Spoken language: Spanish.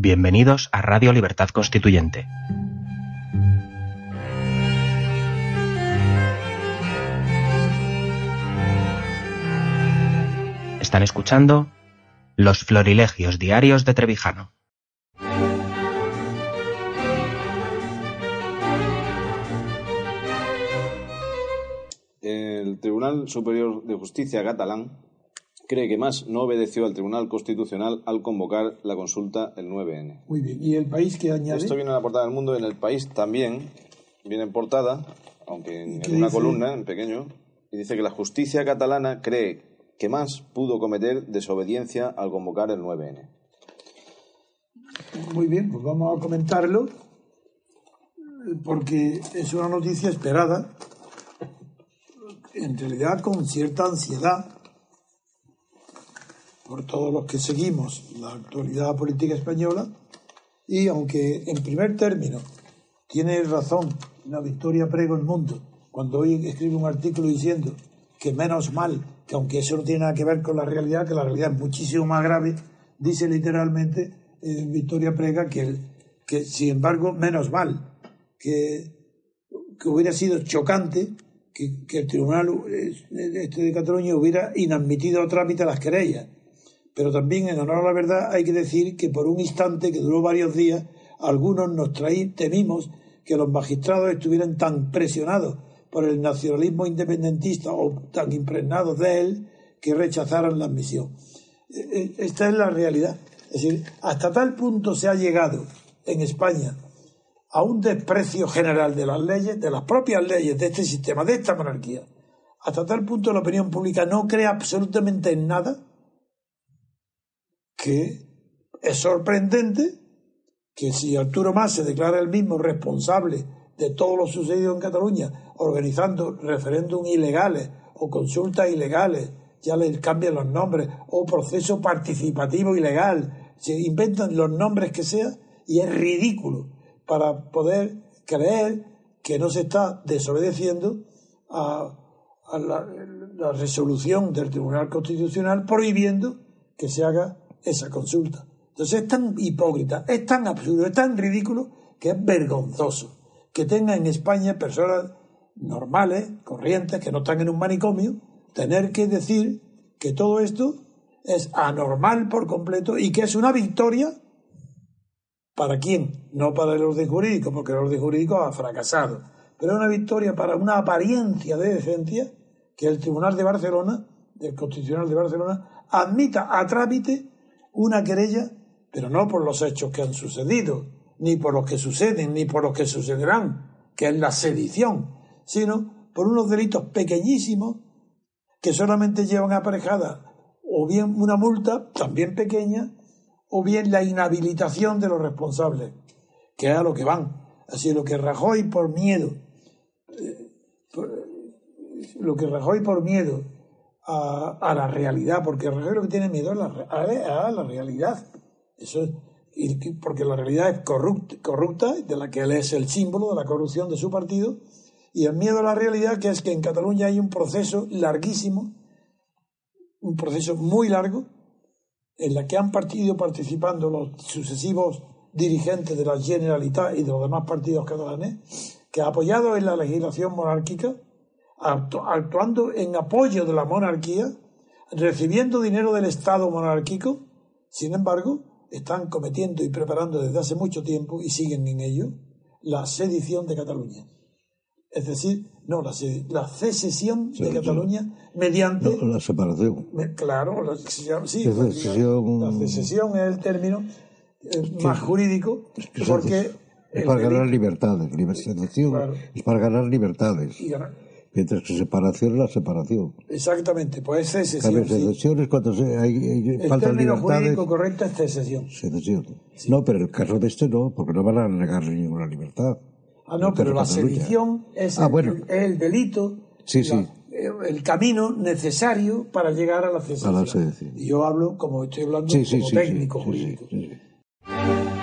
Bienvenidos a Radio Libertad Constituyente. Están escuchando Los Florilegios Diarios de Trevijano. El Tribunal Superior de Justicia catalán cree que más no obedeció al Tribunal Constitucional al convocar la consulta el 9N. Muy bien. ¿Y el país que añade? Esto viene en la portada del mundo, en el país también viene en portada, aunque en, una dice? columna, en pequeño, y dice que la justicia catalana cree que más pudo cometer desobediencia al convocar el 9N. Muy bien, pues vamos a comentarlo porque es una noticia esperada, en realidad con cierta ansiedad por todos los que seguimos la actualidad política española y aunque en primer término tiene razón la Victoria Prego el Mundo cuando hoy escribe un artículo diciendo que menos mal, que aunque eso no tiene nada que ver con la realidad, que la realidad es muchísimo más grave, dice literalmente eh, Victoria Prega que, que sin embargo menos mal, que, que hubiera sido chocante que, que el Tribunal eh, este de Cataluña hubiera inadmitido a trámite las querellas. Pero también, en honor a la verdad, hay que decir que por un instante que duró varios días, algunos nos traí, temimos que los magistrados estuvieran tan presionados por el nacionalismo independentista o tan impregnados de él que rechazaran la admisión. Eh, eh, Esta es la realidad. Es decir, hasta tal punto se ha llegado en España a un desprecio general de las leyes, de las propias leyes de este sistema, de esta monarquía. Hasta tal punto la opinión pública no cree absolutamente en nada que es sorprendente que si Arturo Mas se declara el mismo responsable de todo lo sucedido en Cataluña, organizando referéndum ilegales o consultas ilegales, ya les cambian los nombres, o proceso participativo ilegal, se inventan los nombres que sea y es ridículo para poder creer que no se está desobedeciendo a, la resolución del Tribunal Constitucional prohibiendo que se haga esa consulta. Entonces es tan hipócrita, es tan absurdo, es tan ridículo que es vergonzoso que tenga en España personas normales, corrientes, que no están en un manicomio, tener que decir que todo esto es anormal por completo y que es una victoria ¿Para quién? No para el orden jurídico, porque el orden jurídico ha fracasado. Pero es una victoria para una apariencia de decencia que el Tribunal de Barcelona, del Constitucional de Barcelona, admita a trámite una querella, pero no por los hechos que han sucedido, ni por los que suceden, ni por los que sucederán, que es la sedición, sino por unos delitos pequeñísimos que solamente llevan aparejada o bien una multa, también pequeña, o bien la inhabilitación de los responsables, que es a lo que van. Así lo que Rajoy por miedo, eh, por- lo que Rajoy por miedo a, a la realidad, porque Rajoy lo que tiene miedo es la a, a la realidad. Eso es- porque la realidad es corrupta, corrupta, de la que él es el símbolo de la corrupción de su partido, y el miedo a la realidad, que es que en Cataluña hay un proceso larguísimo, un proceso muy largo, en la que han ido participando los sucesivos dirigentes de la Generalitat y de los demás partidos catalanes, que apoyados en la legislación monárquica, actuando en apoyo de la monarquía, recibiendo dinero del Estado monárquico, sin embargo, están cometiendo y preparando desde hace mucho tiempo, y siguen en ello, la sedición de Cataluña. Es decir, no, la, la secesión de Sí. Cataluña mediante... No, la separación. Me- Claro, la sí, La secesión- la secesión es el término eh, más jurídico, porque Es para ganar libertades. Liber- secesión Claro. es para ganar libertades. y ganar- Mientras que separación es la separación. exactamente, pues es secesión. Sí. secesión es cuando se- hay, hay- El término libertades. jurídico correcto es secesión. Secesión. No, pero en el caso de este no, porque no van a negarle ninguna libertad. Ah, no, pero la Cataluña. sedición es, Ah, el, bueno. es el delito, Sí, la- sí. eh, el camino necesario para llegar a la secesión. A la sedición. Y yo hablo como estoy hablando Sí, sí, como sí. técnico sí, sí, jurídico. sí, sí.